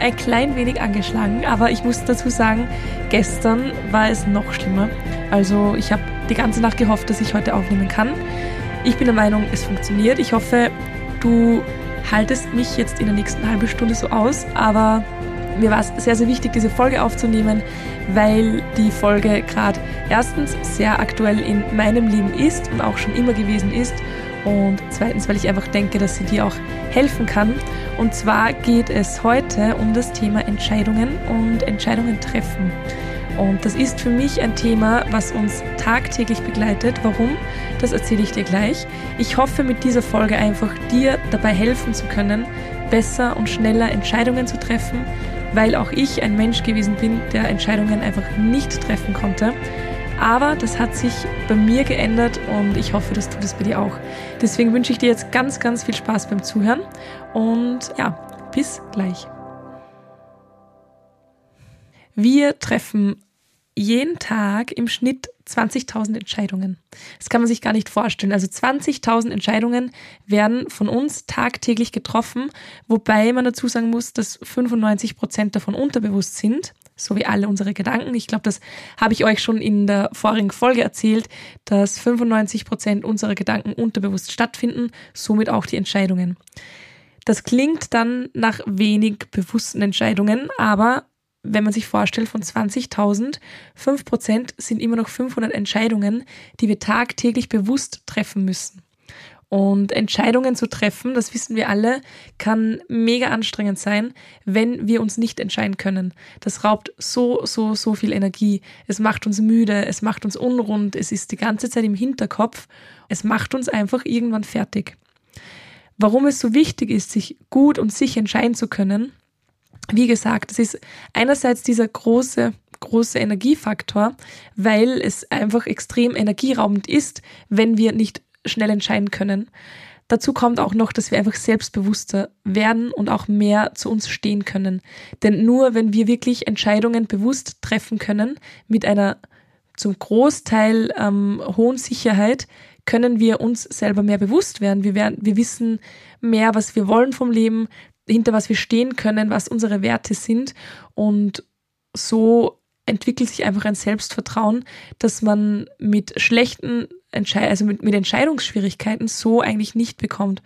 ein klein wenig angeschlagen, aber ich muss dazu sagen, gestern war es noch schlimmer. Also ich habe die ganze Nacht gehofft, dass ich heute aufnehmen kann. Ich bin der Meinung, es funktioniert. Ich hoffe, du haltest mich jetzt in der nächsten halben Stunde so aus, aber mir war es sehr, sehr wichtig, diese Folge aufzunehmen, weil die Folge gerade erstens sehr aktuell in meinem Leben ist und auch schon immer gewesen ist und zweitens, weil ich einfach denke, dass sie dir auch helfen kann. Und zwar geht es heute um das Thema Entscheidungen und Entscheidungen treffen. Und das ist für mich ein Thema, was uns tagtäglich begleitet. Warum? Das erzähle ich dir gleich. Ich hoffe mit dieser Folge einfach dir dabei helfen zu können, besser und schneller Entscheidungen zu treffen, weil auch ich ein Mensch gewesen bin, der Entscheidungen einfach nicht treffen konnte. Aber das hat sich bei mir geändert und ich hoffe, das tut es bei dir auch. Deswegen wünsche ich dir jetzt ganz, ganz viel Spaß beim Zuhören und ja, bis gleich. Wir treffen jeden Tag im Schnitt 20.000 Entscheidungen. Das kann man sich gar nicht vorstellen. Also 20.000 Entscheidungen werden von uns tagtäglich getroffen, wobei man dazu sagen muss, dass 95 Prozent davon unterbewusst sind so wie alle unsere Gedanken. Ich glaube, das habe ich euch schon in der vorigen Folge erzählt, dass 95 Prozent unserer Gedanken unterbewusst stattfinden, somit auch die Entscheidungen. Das klingt dann nach wenig bewussten Entscheidungen, aber wenn man sich vorstellt, von 20.000, 5 Prozent sind immer noch 500 Entscheidungen, die wir tagtäglich bewusst treffen müssen. Und Entscheidungen zu treffen, das wissen wir alle, kann mega anstrengend sein, wenn wir uns nicht entscheiden können. Das raubt so, so, so viel Energie. Es macht uns müde, es macht uns unrund, es ist die ganze Zeit im Hinterkopf. Es macht uns einfach irgendwann fertig. Warum es so wichtig ist, sich gut und sicher entscheiden zu können, wie gesagt, das ist einerseits dieser große große Energiefaktor, weil es einfach extrem energieraubend ist, wenn wir nicht schnell entscheiden können. Dazu kommt auch noch, dass wir einfach selbstbewusster werden und auch mehr zu uns stehen können. Denn nur wenn wir wirklich Entscheidungen bewusst treffen können, mit einer zum Großteil ähm, hohen Sicherheit, können wir uns selber mehr bewusst werden. Wir, werden. wir wissen mehr, was wir wollen vom Leben, hinter was wir stehen können, was unsere Werte sind. Und so entwickelt sich einfach ein Selbstvertrauen, dass man mit schlechten Entschei also mit, mit Entscheidungsschwierigkeiten so eigentlich nicht bekommt.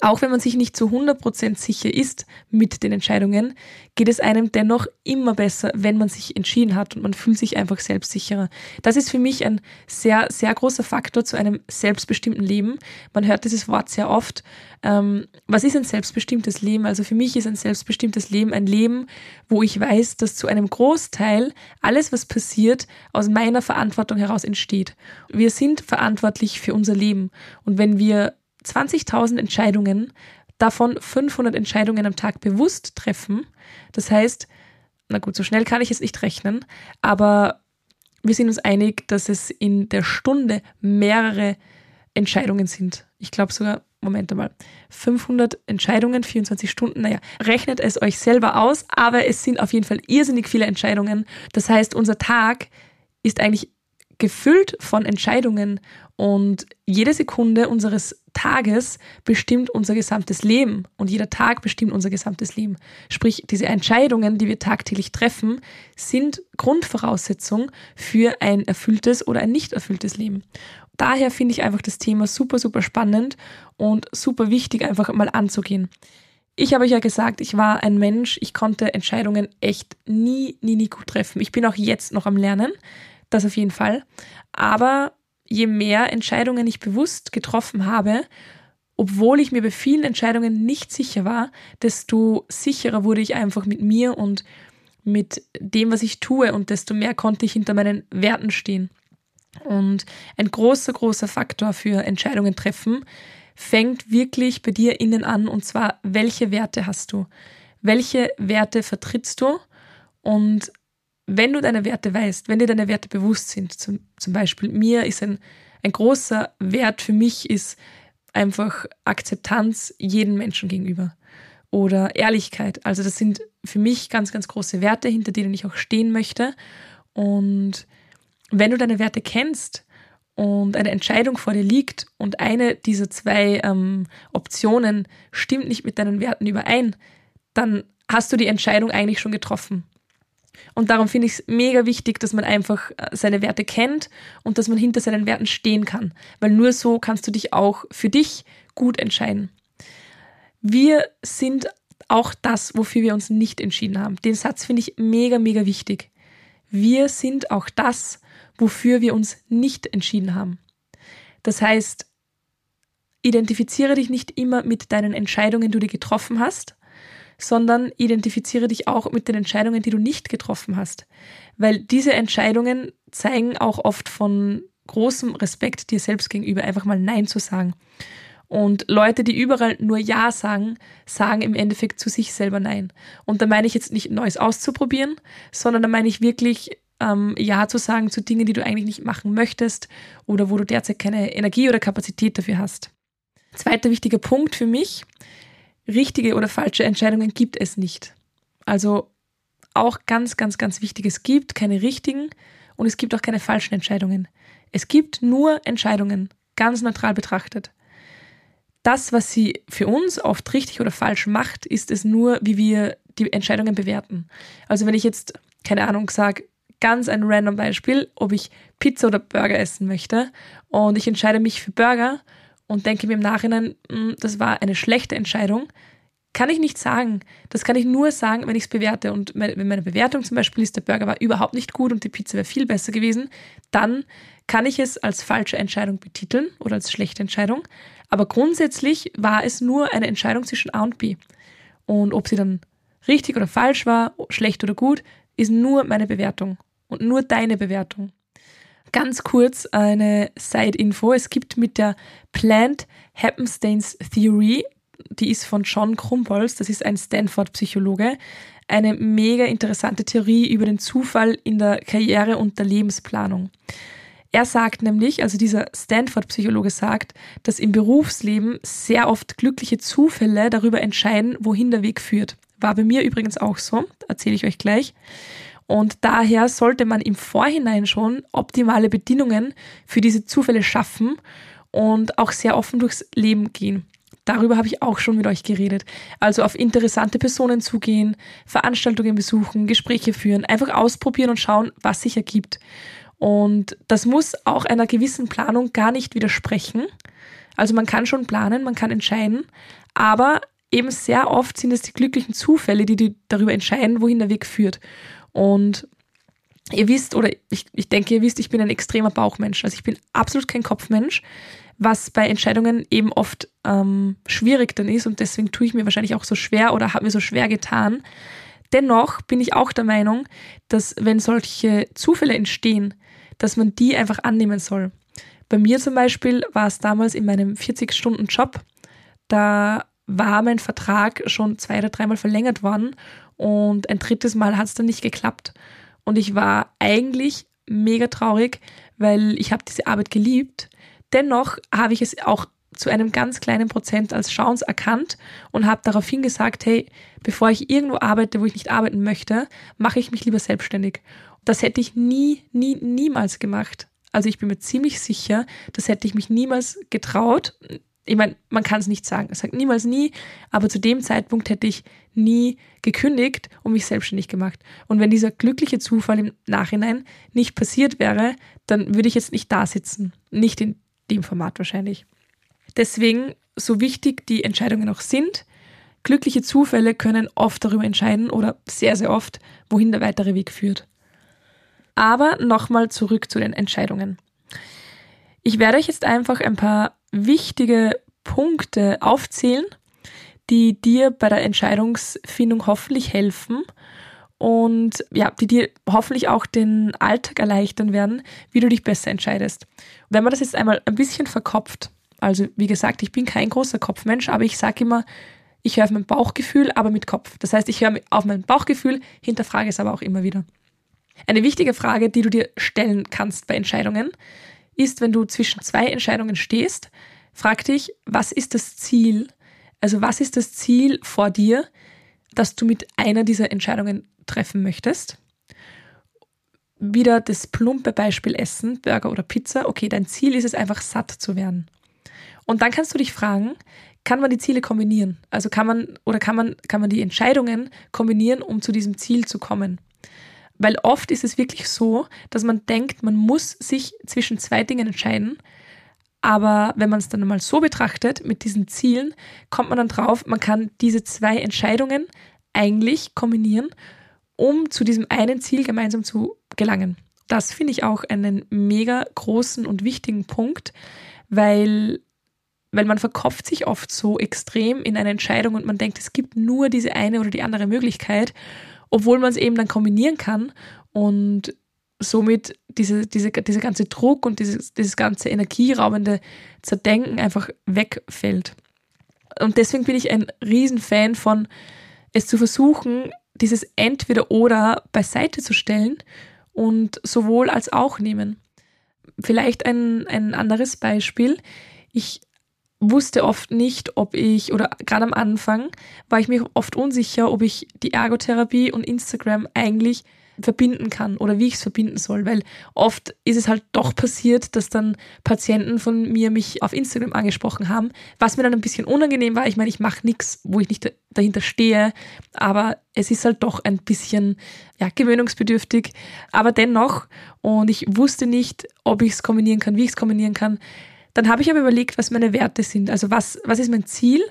Auch wenn man sich nicht zu 100% sicher ist mit den Entscheidungen, geht es einem dennoch immer besser, wenn man sich entschieden hat und man fühlt sich einfach selbstsicherer. Das ist für mich ein sehr, sehr großer Faktor zu einem selbstbestimmten Leben. Man hört dieses Wort sehr oft. Ähm, was ist ein selbstbestimmtes Leben? Also für mich ist ein selbstbestimmtes Leben ein Leben, wo ich weiß, dass zu einem Großteil alles, was passiert, aus meiner Verantwortung heraus entsteht. Wir sind verantwortlich für unser Leben. Und wenn wir 20.000 Entscheidungen, davon 500 Entscheidungen am Tag bewusst treffen. Das heißt, na gut, so schnell kann ich es nicht rechnen, aber wir sind uns einig, dass es in der Stunde mehrere Entscheidungen sind. Ich glaube sogar, Moment mal, 500 Entscheidungen, 24 Stunden, naja, rechnet es euch selber aus, aber es sind auf jeden Fall irrsinnig viele Entscheidungen. Das heißt, unser Tag ist eigentlich gefüllt von Entscheidungen und jede Sekunde unseres Tages bestimmt unser gesamtes Leben und jeder Tag bestimmt unser gesamtes Leben. Sprich, diese Entscheidungen, die wir tagtäglich treffen, sind Grundvoraussetzung für ein erfülltes oder ein nicht erfülltes Leben. Daher finde ich einfach das Thema super, super spannend und super wichtig, einfach mal anzugehen. Ich habe euch ja gesagt, ich war ein Mensch, ich konnte Entscheidungen echt nie, nie, nie gut treffen. Ich bin auch jetzt noch am Lernen, das auf jeden Fall. Aber je mehr Entscheidungen ich bewusst getroffen habe, obwohl ich mir bei vielen Entscheidungen nicht sicher war, desto sicherer wurde ich einfach mit mir und mit dem, was ich tue und desto mehr konnte ich hinter meinen Werten stehen. Und ein großer, großer Faktor für Entscheidungen treffen fängt wirklich bei dir innen an und zwar, welche Werte hast du? Welche Werte vertrittst du? Und wenn du deine Werte weißt, wenn dir deine Werte bewusst sind, zum, zum Beispiel mir ist ein, ein großer Wert für mich ist einfach Akzeptanz jeden Menschen gegenüber oder Ehrlichkeit. Also das sind für mich ganz, ganz große Werte, hinter denen ich auch stehen möchte. Und wenn du deine Werte kennst und eine Entscheidung vor dir liegt und eine dieser zwei ähm, Optionen stimmt nicht mit deinen Werten überein, dann hast du die Entscheidung eigentlich schon getroffen. Und darum finde ich es mega wichtig, dass man einfach äh, seine Werte kennt und dass man hinter seinen Werten stehen kann. Weil nur so kannst du dich auch für dich gut entscheiden. Wir sind auch das, wofür wir uns nicht entschieden haben. Den Satz finde ich mega, mega wichtig. Wir sind auch das, wofür wir uns nicht entschieden haben. Das heißt, identifiziere dich nicht immer mit deinen Entscheidungen, die du getroffen hast, sondern identifiziere dich auch mit den Entscheidungen, die du nicht getroffen hast. Weil diese Entscheidungen zeigen auch oft von großem Respekt dir selbst gegenüber, einfach mal Nein zu sagen. Und Leute, die überall nur Ja sagen, sagen im Endeffekt zu sich selber Nein. Und da meine ich jetzt nicht Neues auszuprobieren, sondern da meine ich wirklich ähm, Ja zu sagen zu Dingen, die du eigentlich nicht machen möchtest oder wo du derzeit keine Energie oder Kapazität dafür hast. Zweiter wichtiger Punkt für mich richtige oder falsche Entscheidungen gibt es nicht. Also auch ganz, ganz, ganz wichtig, es gibt keine richtigen und es gibt auch keine falschen Entscheidungen. Es gibt nur Entscheidungen, ganz neutral betrachtet. Das, was sie für uns oft richtig oder falsch macht, ist es nur, wie wir die Entscheidungen bewerten. Also wenn ich jetzt, keine Ahnung, sage, ganz ein random Beispiel, ob ich Pizza oder Burger essen möchte und ich entscheide mich für Burger und denke mir im Nachhinein, hm, das war eine schlechte Entscheidung, kann ich nicht sagen. Das kann ich nur sagen, wenn ich es bewerte. Und wenn meine Bewertung zum Beispiel ist, der Burger war überhaupt nicht gut und die Pizza wäre viel besser gewesen, dann kann ich es als falsche Entscheidung betiteln oder als schlechte Entscheidung. Aber grundsätzlich war es nur eine Entscheidung zwischen A und B. Und ob sie dann richtig oder falsch war, schlecht oder gut, ist nur meine Bewertung und nur deine Bewertung. Ganz kurz eine Side-Info. Es gibt mit der Plant Happenstance Theory, die ist von John Krumbolz, das ist ein Stanford-Psychologe, eine mega interessante Theorie über den Zufall in der Karriere und der Lebensplanung. Er sagt nämlich, also dieser Stanford-Psychologe sagt, dass im Berufsleben sehr oft glückliche Zufälle darüber entscheiden, wohin der Weg führt. War bei mir übrigens auch so, erzähle ich euch gleich. Und daher sollte man im Vorhinein schon optimale Bedingungen für diese Zufälle schaffen und auch sehr offen durchs Leben gehen. Darüber habe ich auch schon mit euch geredet. Also auf interessante Personen zugehen, Veranstaltungen besuchen, Gespräche führen, einfach ausprobieren und schauen, was sich ergibt. Und das muss auch einer gewissen Planung gar nicht widersprechen. Also man kann schon planen, man kann entscheiden, aber eben sehr oft sind es die glücklichen Zufälle, die darüber entscheiden, wohin der Weg führt. Und ihr wisst, oder ich, ich denke, ihr wisst, ich bin ein extremer Bauchmensch. Also ich bin absolut kein Kopfmensch, was bei Entscheidungen eben oft ähm, schwierig dann ist und deswegen tue ich mir wahrscheinlich auch so schwer oder habe mir so schwer getan. Dennoch bin ich auch der Meinung, dass wenn solche Zufälle entstehen, dass man die einfach annehmen soll. Bei mir zum Beispiel war es damals in meinem 40-Stunden-Job, da war mein Vertrag schon zwei oder dreimal verlängert worden und ein drittes Mal hat es dann nicht geklappt. Und ich war eigentlich mega traurig, weil ich habe diese Arbeit geliebt. Dennoch habe ich es auch zu einem ganz kleinen Prozent als Chance erkannt und habe daraufhin gesagt, hey, bevor ich irgendwo arbeite, wo ich nicht arbeiten möchte, mache ich mich lieber selbstständig. Das hätte ich nie, nie, niemals gemacht. Also ich bin mir ziemlich sicher, das hätte ich mich niemals getraut ich meine, man kann es nicht sagen. Es sagt niemals nie, aber zu dem Zeitpunkt hätte ich nie gekündigt und mich selbstständig gemacht. Und wenn dieser glückliche Zufall im Nachhinein nicht passiert wäre, dann würde ich jetzt nicht da sitzen. Nicht in dem Format wahrscheinlich. Deswegen, so wichtig die Entscheidungen auch sind, glückliche Zufälle können oft darüber entscheiden oder sehr, sehr oft, wohin der weitere Weg führt. Aber nochmal zurück zu den Entscheidungen. Ich werde euch jetzt einfach ein paar wichtige Punkte aufzählen, die dir bei der Entscheidungsfindung hoffentlich helfen und ja, die dir hoffentlich auch den Alltag erleichtern werden, wie du dich besser entscheidest. Wenn man das jetzt einmal ein bisschen verkopft, also wie gesagt, ich bin kein großer Kopfmensch, aber ich sage immer, ich höre auf mein Bauchgefühl, aber mit Kopf. Das heißt, ich höre auf mein Bauchgefühl, hinterfrage es aber auch immer wieder. Eine wichtige Frage, die du dir stellen kannst bei Entscheidungen, ist, wenn du zwischen zwei Entscheidungen stehst, frag dich, was ist das Ziel? Also was ist das Ziel vor dir, dass du mit einer dieser Entscheidungen treffen möchtest? Wieder das plumpe Beispiel Essen, Burger oder Pizza. Okay, dein Ziel ist es einfach satt zu werden. Und dann kannst du dich fragen, kann man die Ziele kombinieren? Also kann man oder kann man, kann man die Entscheidungen kombinieren, um zu diesem Ziel zu kommen? Weil oft ist es wirklich so, dass man denkt, man muss sich zwischen zwei Dingen entscheiden. Aber wenn man es dann mal so betrachtet, mit diesen Zielen, kommt man dann drauf, man kann diese zwei Entscheidungen eigentlich kombinieren, um zu diesem einen Ziel gemeinsam zu gelangen. Das finde ich auch einen mega großen und wichtigen Punkt, weil, weil man verkopft sich oft so extrem in eine Entscheidung und man denkt, es gibt nur diese eine oder die andere Möglichkeit obwohl man es eben dann kombinieren kann und somit diese, diese, dieser ganze Druck und dieses, dieses ganze energieraubende Zerdenken einfach wegfällt. Und deswegen bin ich ein Riesenfan von es zu versuchen, dieses Entweder-Oder beiseite zu stellen und sowohl als auch nehmen. Vielleicht ein, ein anderes Beispiel. Ich wusste oft nicht, ob ich, oder gerade am Anfang war ich mir oft unsicher, ob ich die Ergotherapie und Instagram eigentlich verbinden kann oder wie ich es verbinden soll, weil oft ist es halt doch passiert, dass dann Patienten von mir mich auf Instagram angesprochen haben, was mir dann ein bisschen unangenehm war. Ich meine, ich mache nichts, wo ich nicht dahinter stehe, aber es ist halt doch ein bisschen ja, gewöhnungsbedürftig, aber dennoch und ich wusste nicht, ob ich es kombinieren kann, wie ich es kombinieren kann. Dann habe ich aber überlegt, was meine Werte sind. Also was, was ist mein Ziel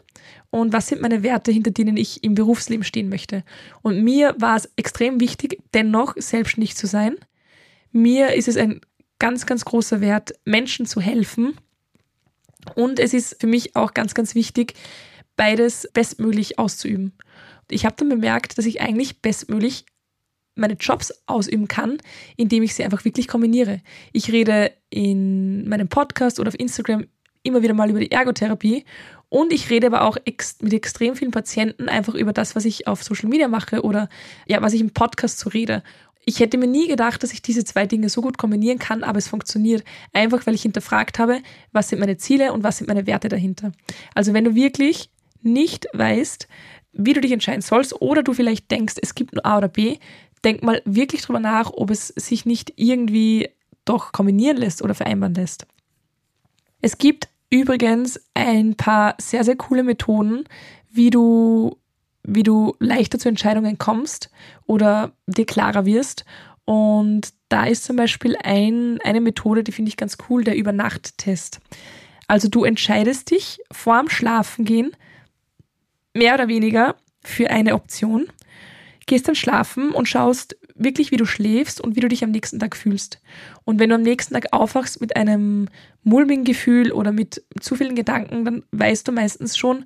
und was sind meine Werte, hinter denen ich im Berufsleben stehen möchte. Und mir war es extrem wichtig, dennoch selbstständig zu sein. Mir ist es ein ganz, ganz großer Wert, Menschen zu helfen. Und es ist für mich auch ganz, ganz wichtig, beides bestmöglich auszuüben. Ich habe dann bemerkt, dass ich eigentlich bestmöglich meine Jobs ausüben kann, indem ich sie einfach wirklich kombiniere. Ich rede in meinem Podcast oder auf Instagram immer wieder mal über die Ergotherapie und ich rede aber auch ex mit extrem vielen Patienten einfach über das, was ich auf Social Media mache oder ja, was ich im Podcast so rede. Ich hätte mir nie gedacht, dass ich diese zwei Dinge so gut kombinieren kann, aber es funktioniert einfach, weil ich hinterfragt habe, was sind meine Ziele und was sind meine Werte dahinter. Also wenn du wirklich nicht weißt, wie du dich entscheiden sollst oder du vielleicht denkst, es gibt nur A oder B, denk mal wirklich drüber nach, ob es sich nicht irgendwie doch kombinieren lässt oder vereinbaren lässt. Es gibt übrigens ein paar sehr, sehr coole Methoden, wie du, wie du leichter zu Entscheidungen kommst oder dir klarer wirst. Und da ist zum Beispiel ein, eine Methode, die finde ich ganz cool, der Übernachttest. Also du entscheidest dich vorm Schlafengehen mehr oder weniger für eine Option gehst dann schlafen und schaust wirklich, wie du schläfst und wie du dich am nächsten Tag fühlst. Und wenn du am nächsten Tag aufwachst mit einem mulmigen Gefühl oder mit zu vielen Gedanken, dann weißt du meistens schon,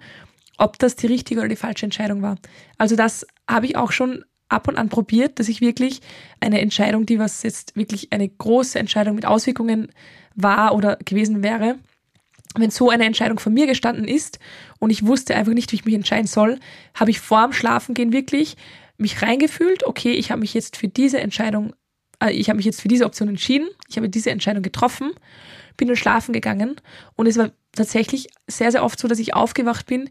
ob das die richtige oder die falsche Entscheidung war. Also das habe ich auch schon ab und an probiert, dass ich wirklich eine Entscheidung, die was jetzt wirklich eine große Entscheidung mit Auswirkungen war oder gewesen wäre, wenn so eine Entscheidung von mir gestanden ist und ich wusste einfach nicht, wie ich mich entscheiden soll, habe ich vor dem Schlafengehen wirklich mich reingefühlt, okay, ich habe mich jetzt für diese Entscheidung, äh, ich habe mich jetzt für diese Option entschieden, ich habe diese Entscheidung getroffen, bin dann schlafen gegangen und es war tatsächlich sehr, sehr oft so, dass ich aufgewacht bin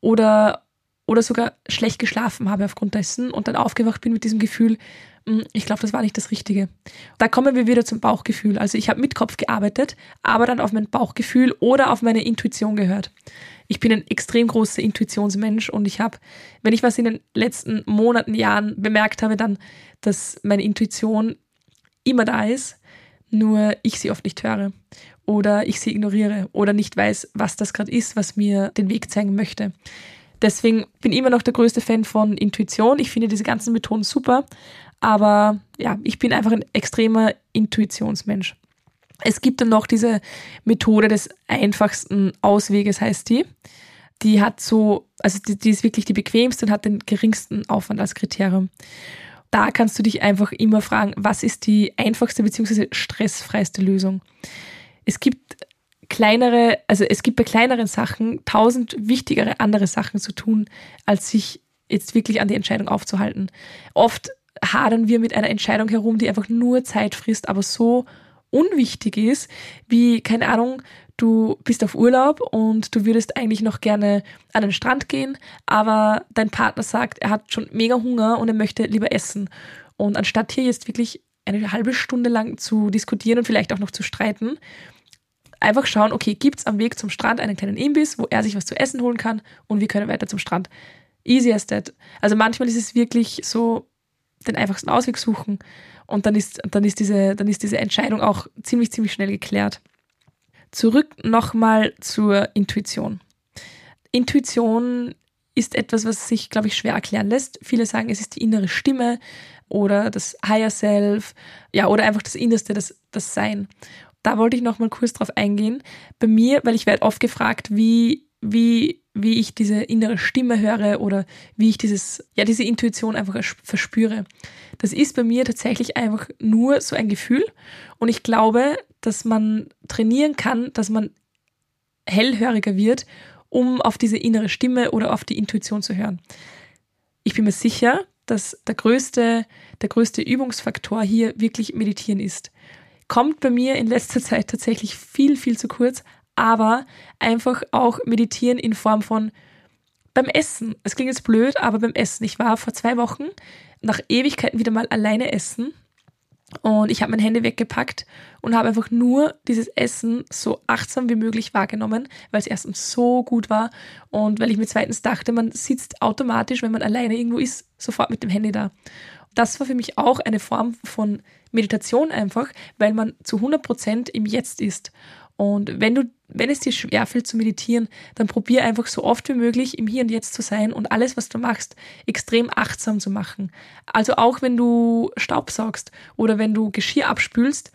oder, oder sogar schlecht geschlafen habe aufgrund dessen und dann aufgewacht bin mit diesem Gefühl, ich glaube, das war nicht das Richtige. Da kommen wir wieder zum Bauchgefühl. Also ich habe mit Kopf gearbeitet, aber dann auf mein Bauchgefühl oder auf meine Intuition gehört ich bin ein extrem großer Intuitionsmensch und ich habe, wenn ich was in den letzten Monaten, Jahren bemerkt habe, dann, dass meine Intuition immer da ist, nur ich sie oft nicht höre oder ich sie ignoriere oder nicht weiß, was das gerade ist, was mir den Weg zeigen möchte. Deswegen bin ich immer noch der größte Fan von Intuition. Ich finde diese ganzen Methoden super, aber ja, ich bin einfach ein extremer Intuitionsmensch. Es gibt dann noch diese Methode des einfachsten Ausweges, heißt die. Die hat so, also die, die ist wirklich die bequemste und hat den geringsten Aufwand als Kriterium. Da kannst du dich einfach immer fragen, was ist die einfachste bzw. stressfreiste Lösung? Es gibt kleinere, also es gibt bei kleineren Sachen tausend wichtigere andere Sachen zu tun, als sich jetzt wirklich an die Entscheidung aufzuhalten. Oft hadern wir mit einer Entscheidung herum, die einfach nur Zeit frisst, aber so unwichtig ist, wie, keine Ahnung, du bist auf Urlaub und du würdest eigentlich noch gerne an den Strand gehen, aber dein Partner sagt, er hat schon mega Hunger und er möchte lieber essen. Und anstatt hier jetzt wirklich eine halbe Stunde lang zu diskutieren und vielleicht auch noch zu streiten, einfach schauen, okay, gibt es am Weg zum Strand einen kleinen Imbiss, wo er sich was zu essen holen kann und wir können weiter zum Strand. Easy as that. Also manchmal ist es wirklich so, den einfachsten Ausweg suchen und dann ist, dann ist, diese, dann ist diese Entscheidung auch ziemlich, ziemlich schnell geklärt. Zurück nochmal zur Intuition. Intuition ist etwas, was sich, glaube ich, schwer erklären lässt. Viele sagen, es ist die innere Stimme oder das Higher Self, ja, oder einfach das Innerste, das, das Sein. Da wollte ich nochmal kurz drauf eingehen. Bei mir, weil ich werde oft gefragt, wie, wie, wie ich diese innere Stimme höre oder wie ich dieses, ja, diese Intuition einfach verspüre. Das ist bei mir tatsächlich einfach nur so ein Gefühl. Und ich glaube, dass man trainieren kann, dass man hellhöriger wird, um auf diese innere Stimme oder auf die Intuition zu hören. Ich bin mir sicher, dass der größte, der größte Übungsfaktor hier wirklich meditieren ist. Kommt bei mir in letzter Zeit tatsächlich viel, viel zu kurz, aber einfach auch meditieren in Form von beim Essen. Es klingt jetzt blöd, aber beim Essen. Ich war vor zwei Wochen nach Ewigkeiten wieder mal alleine essen und ich habe mein Handy weggepackt und habe einfach nur dieses Essen so achtsam wie möglich wahrgenommen, weil es erstens so gut war und weil ich mir zweitens dachte, man sitzt automatisch, wenn man alleine irgendwo ist, sofort mit dem Handy da. Das war für mich auch eine Form von Meditation einfach, weil man zu 100 Prozent im Jetzt ist. Und wenn du, wenn es dir schwerfällt zu meditieren, dann probier einfach so oft wie möglich im Hier und Jetzt zu sein und alles, was du machst, extrem achtsam zu machen. Also auch wenn du Staub saugst oder wenn du Geschirr abspülst,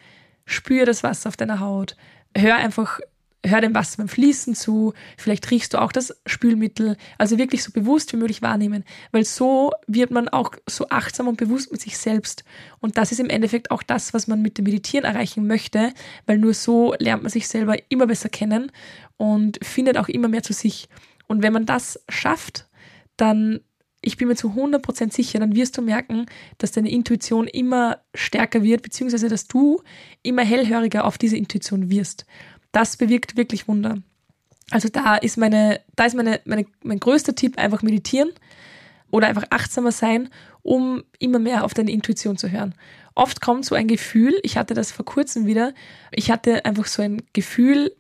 spür das Wasser auf deiner Haut. Hör einfach hör dem Wasser beim Fließen zu, vielleicht riechst du auch das Spülmittel, also wirklich so bewusst wie möglich wahrnehmen, weil so wird man auch so achtsam und bewusst mit sich selbst. Und das ist im Endeffekt auch das, was man mit dem Meditieren erreichen möchte, weil nur so lernt man sich selber immer besser kennen und findet auch immer mehr zu sich. Und wenn man das schafft, dann ich bin mir zu 100% sicher, dann wirst du merken, dass deine Intuition immer stärker wird, beziehungsweise dass du immer hellhöriger auf diese Intuition wirst das bewirkt wirklich Wunder. Also da ist meine, da ist meine, meine, mein größter Tipp einfach meditieren oder einfach achtsamer sein, um immer mehr auf deine Intuition zu hören. Oft kommt so ein Gefühl, ich hatte das vor kurzem wieder, ich hatte einfach so ein Gefühl,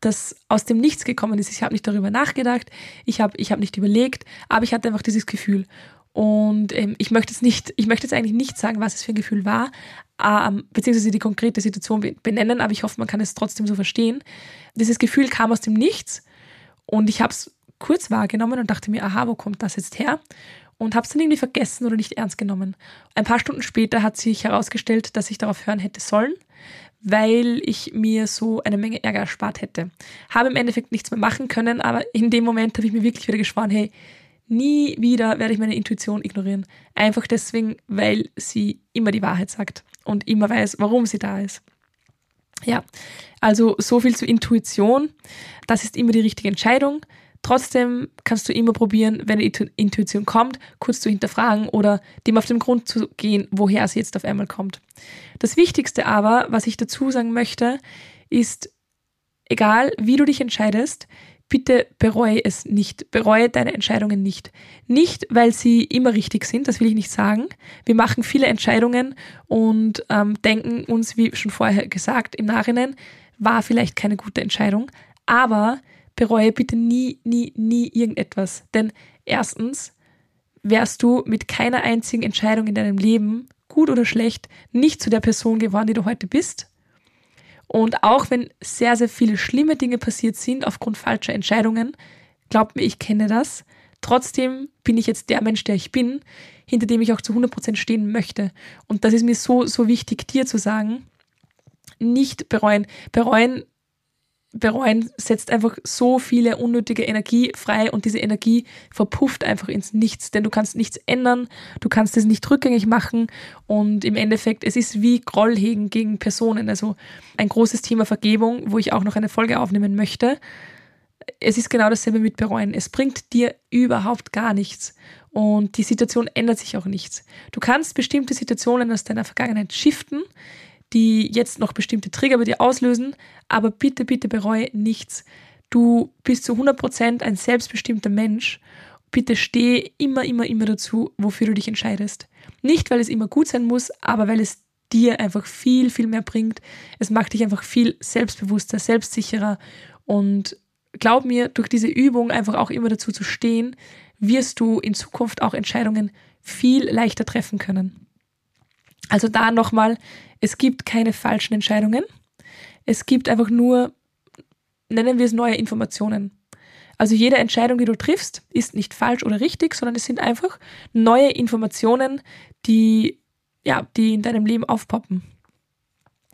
das aus dem Nichts gekommen ist. Ich habe nicht darüber nachgedacht, ich habe ich hab nicht überlegt, aber ich hatte einfach dieses Gefühl. Und ähm, ich möchte jetzt nicht, ich möchte jetzt eigentlich nicht sagen, was es für ein Gefühl war, ähm, beziehungsweise die konkrete Situation benennen, aber ich hoffe, man kann es trotzdem so verstehen. Dieses Gefühl kam aus dem Nichts und ich habe es kurz wahrgenommen und dachte mir, aha, wo kommt das jetzt her? Und habe es dann irgendwie vergessen oder nicht ernst genommen. Ein paar Stunden später hat sich herausgestellt, dass ich darauf hören hätte sollen, weil ich mir so eine Menge Ärger erspart hätte. Habe im Endeffekt nichts mehr machen können, aber in dem Moment habe ich mir wirklich wieder geschworen, hey, nie wieder werde ich meine Intuition ignorieren. Einfach deswegen, weil sie immer die Wahrheit sagt und immer weiß, warum sie da ist. Ja, also so viel zur Intuition. Das ist immer die richtige Entscheidung. Trotzdem kannst du immer probieren, wenn die Intuition kommt, kurz zu hinterfragen oder dem auf den Grund zu gehen, woher sie jetzt auf einmal kommt. Das Wichtigste aber, was ich dazu sagen möchte, ist, egal wie du dich entscheidest, bitte bereue es nicht. Bereue deine Entscheidungen nicht. Nicht, weil sie immer richtig sind, das will ich nicht sagen. Wir machen viele Entscheidungen und ähm, denken uns, wie schon vorher gesagt, im Nachhinein war vielleicht keine gute Entscheidung. Aber bereue bitte nie, nie, nie irgendetwas. Denn erstens wärst du mit keiner einzigen Entscheidung in deinem Leben, gut oder schlecht, nicht zu der Person geworden, die du heute bist. Und auch wenn sehr, sehr viele schlimme Dinge passiert sind aufgrund falscher Entscheidungen, glaubt mir, ich kenne das. Trotzdem bin ich jetzt der Mensch, der ich bin, hinter dem ich auch zu 100% stehen möchte. Und das ist mir so, so wichtig, dir zu sagen. Nicht bereuen. Bereuen bereuen setzt einfach so viele unnötige Energie frei und diese Energie verpufft einfach ins Nichts, denn du kannst nichts ändern, du kannst es nicht rückgängig machen und im Endeffekt, es ist wie Grollhegen gegen Personen, also ein großes Thema Vergebung, wo ich auch noch eine Folge aufnehmen möchte. es ist genau dasselbe mit bereuen. Es bringt dir überhaupt gar nichts. Und die Situation ändert sich auch nichts. Du kannst bestimmte Situationen aus deiner Vergangenheit shiften, die jetzt noch bestimmte Trigger bei dir auslösen, aber bitte, bitte bereue nichts. Du bist zu 100% ein selbstbestimmter Mensch. Bitte steh immer, immer, immer dazu, wofür du dich entscheidest. Nicht, weil es immer gut sein muss, aber weil es dir einfach viel, viel mehr bringt. Es macht dich einfach viel selbstbewusster, selbstsicherer und glaub mir, durch diese Übung einfach auch immer dazu zu stehen, wirst du in Zukunft auch Entscheidungen viel leichter treffen können. Also da nochmal, es gibt keine falschen Entscheidungen. Es gibt einfach nur, nennen wir es neue Informationen. Also jede Entscheidung, die du triffst, ist nicht falsch oder richtig, sondern es sind einfach neue Informationen, die, ja, die in deinem Leben aufpoppen.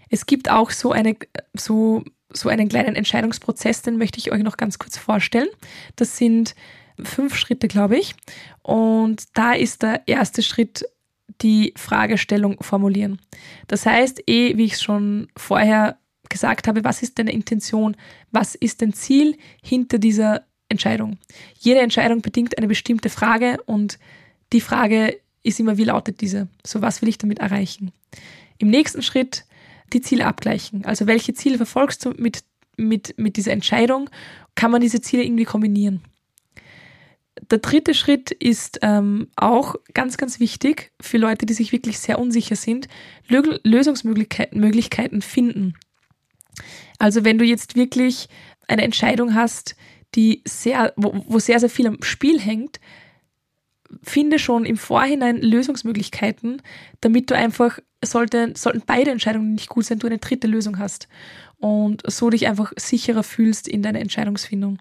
Es gibt auch so eine, so so einen kleinen Entscheidungsprozess, den möchte ich euch noch ganz kurz vorstellen. Das sind fünf Schritte, glaube ich. Und da ist der erste Schritt die Fragestellung formulieren. Das heißt, eh, wie ich schon vorher gesagt habe, was ist deine Intention? Was ist dein Ziel hinter dieser Entscheidung? Jede Entscheidung bedingt eine bestimmte Frage und die Frage ist immer, wie lautet diese? So, was will ich damit erreichen? Im nächsten Schritt die Ziele abgleichen. Also welche Ziele verfolgst du mit, mit, mit dieser Entscheidung? Kann man diese Ziele irgendwie kombinieren? Der dritte Schritt ist ähm, auch ganz, ganz wichtig für Leute, die sich wirklich sehr unsicher sind, Lösungsmöglichkeiten Möglichkeiten finden. Also wenn du jetzt wirklich eine Entscheidung hast, die sehr, wo, wo sehr, sehr viel am Spiel hängt, finde schon im Vorhinein Lösungsmöglichkeiten, damit du einfach, sollte, sollten beide Entscheidungen nicht gut sein, du eine dritte Lösung hast und so dich einfach sicherer fühlst in deiner Entscheidungsfindung.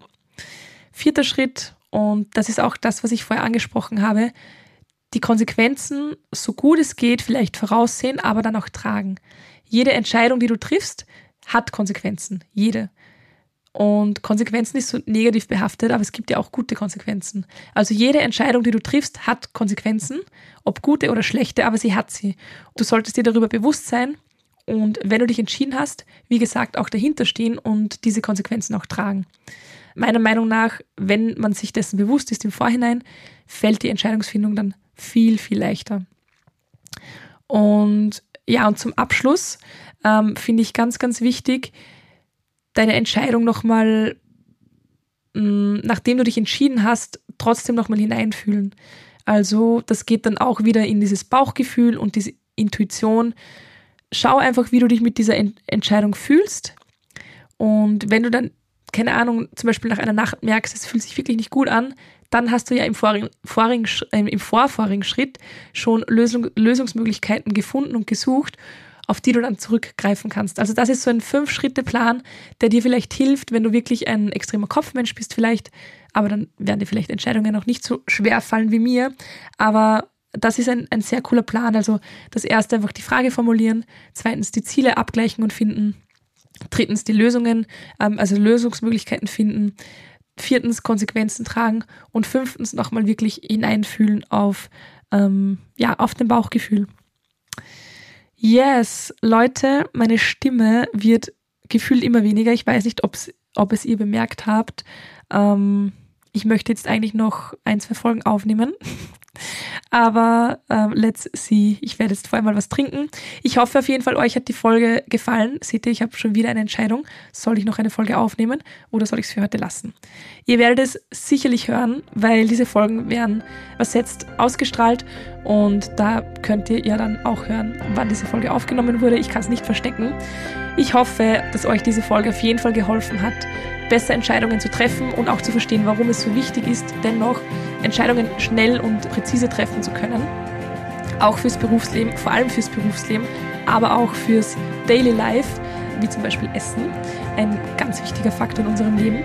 Vierter Schritt, und das ist auch das, was ich vorher angesprochen habe, die Konsequenzen so gut es geht vielleicht voraussehen, aber dann auch tragen. Jede Entscheidung, die du triffst, hat Konsequenzen. Jede. Und Konsequenzen ist so negativ behaftet, aber es gibt ja auch gute Konsequenzen. Also jede Entscheidung, die du triffst, hat Konsequenzen, ob gute oder schlechte, aber sie hat sie. Du solltest dir darüber bewusst sein und wenn du dich entschieden hast, wie gesagt, auch dahinter stehen und diese Konsequenzen auch tragen. Meiner Meinung nach, wenn man sich dessen bewusst ist im Vorhinein, fällt die Entscheidungsfindung dann viel, viel leichter. Und ja, und zum Abschluss ähm, finde ich ganz, ganz wichtig, deine Entscheidung nochmal, mm, nachdem du dich entschieden hast, trotzdem nochmal hineinfühlen. Also das geht dann auch wieder in dieses Bauchgefühl und diese Intuition. Schau einfach, wie du dich mit dieser Entscheidung fühlst. Und wenn du dann, keine Ahnung, zum Beispiel nach einer Nacht merkst, es fühlt sich wirklich nicht gut an, dann hast du ja im, vorigen, vorigen, äh, im vorvorigen Schritt schon Lösung, Lösungsmöglichkeiten gefunden und gesucht auf die du dann zurückgreifen kannst. Also das ist so ein Fünf-Schritte-Plan, der dir vielleicht hilft, wenn du wirklich ein extremer Kopfmensch bist vielleicht, aber dann werden dir vielleicht Entscheidungen noch nicht so schwer fallen wie mir. Aber das ist ein, ein sehr cooler Plan. Also das erste einfach die Frage formulieren, zweitens die Ziele abgleichen und finden, drittens die Lösungen, ähm, also Lösungsmöglichkeiten finden, viertens Konsequenzen tragen und fünftens nochmal wirklich hineinfühlen auf, ähm, ja, auf dem Bauchgefühl. Yes, Leute, meine Stimme wird gefühlt immer weniger. Ich weiß nicht, ob's, ob es ihr bemerkt habt. Ähm, ich möchte jetzt eigentlich noch ein, zwei Folgen aufnehmen. Aber ähm, let's see. Ich werde jetzt vorher mal was trinken. Ich hoffe auf jeden Fall, euch hat die Folge gefallen. Seht ihr, ich habe schon wieder eine Entscheidung. Soll ich noch eine Folge aufnehmen oder soll ich es für heute lassen? Ihr werdet es sicherlich hören, weil diese Folgen werden ersetzt ausgestrahlt und da könnt ihr ja dann auch hören, wann diese Folge aufgenommen wurde. Ich kann es nicht verstecken. Ich hoffe, dass euch diese Folge auf jeden Fall geholfen hat, besser Entscheidungen zu treffen und auch zu verstehen, warum es so wichtig ist, dennoch Entscheidungen schnell und präzise treffen zu können. Auch fürs Berufsleben, vor allem fürs Berufsleben, aber auch fürs Daily Life, wie zum Beispiel Essen, ein ganz wichtiger Faktor in unserem Leben.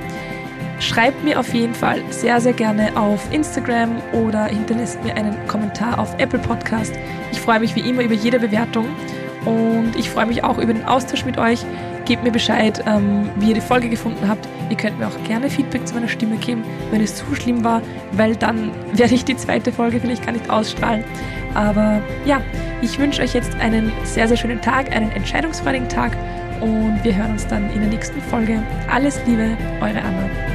Schreibt mir auf jeden Fall sehr, sehr gerne auf Instagram oder hinterlässt mir einen Kommentar auf Apple Podcast. Ich freue mich wie immer über jede Bewertung und ich freue mich auch über den Austausch mit euch. Gebt mir Bescheid, ähm, wie ihr die Folge gefunden habt. Ihr könnt mir auch gerne Feedback zu meiner Stimme geben, wenn es zu schlimm war, weil dann werde ich die zweite Folge vielleicht gar nicht ausstrahlen. Aber ja, ich wünsche euch jetzt einen sehr, sehr schönen Tag, einen entscheidungsfreudigen Tag und wir hören uns dann in der nächsten Folge. Alles Liebe, eure Anna.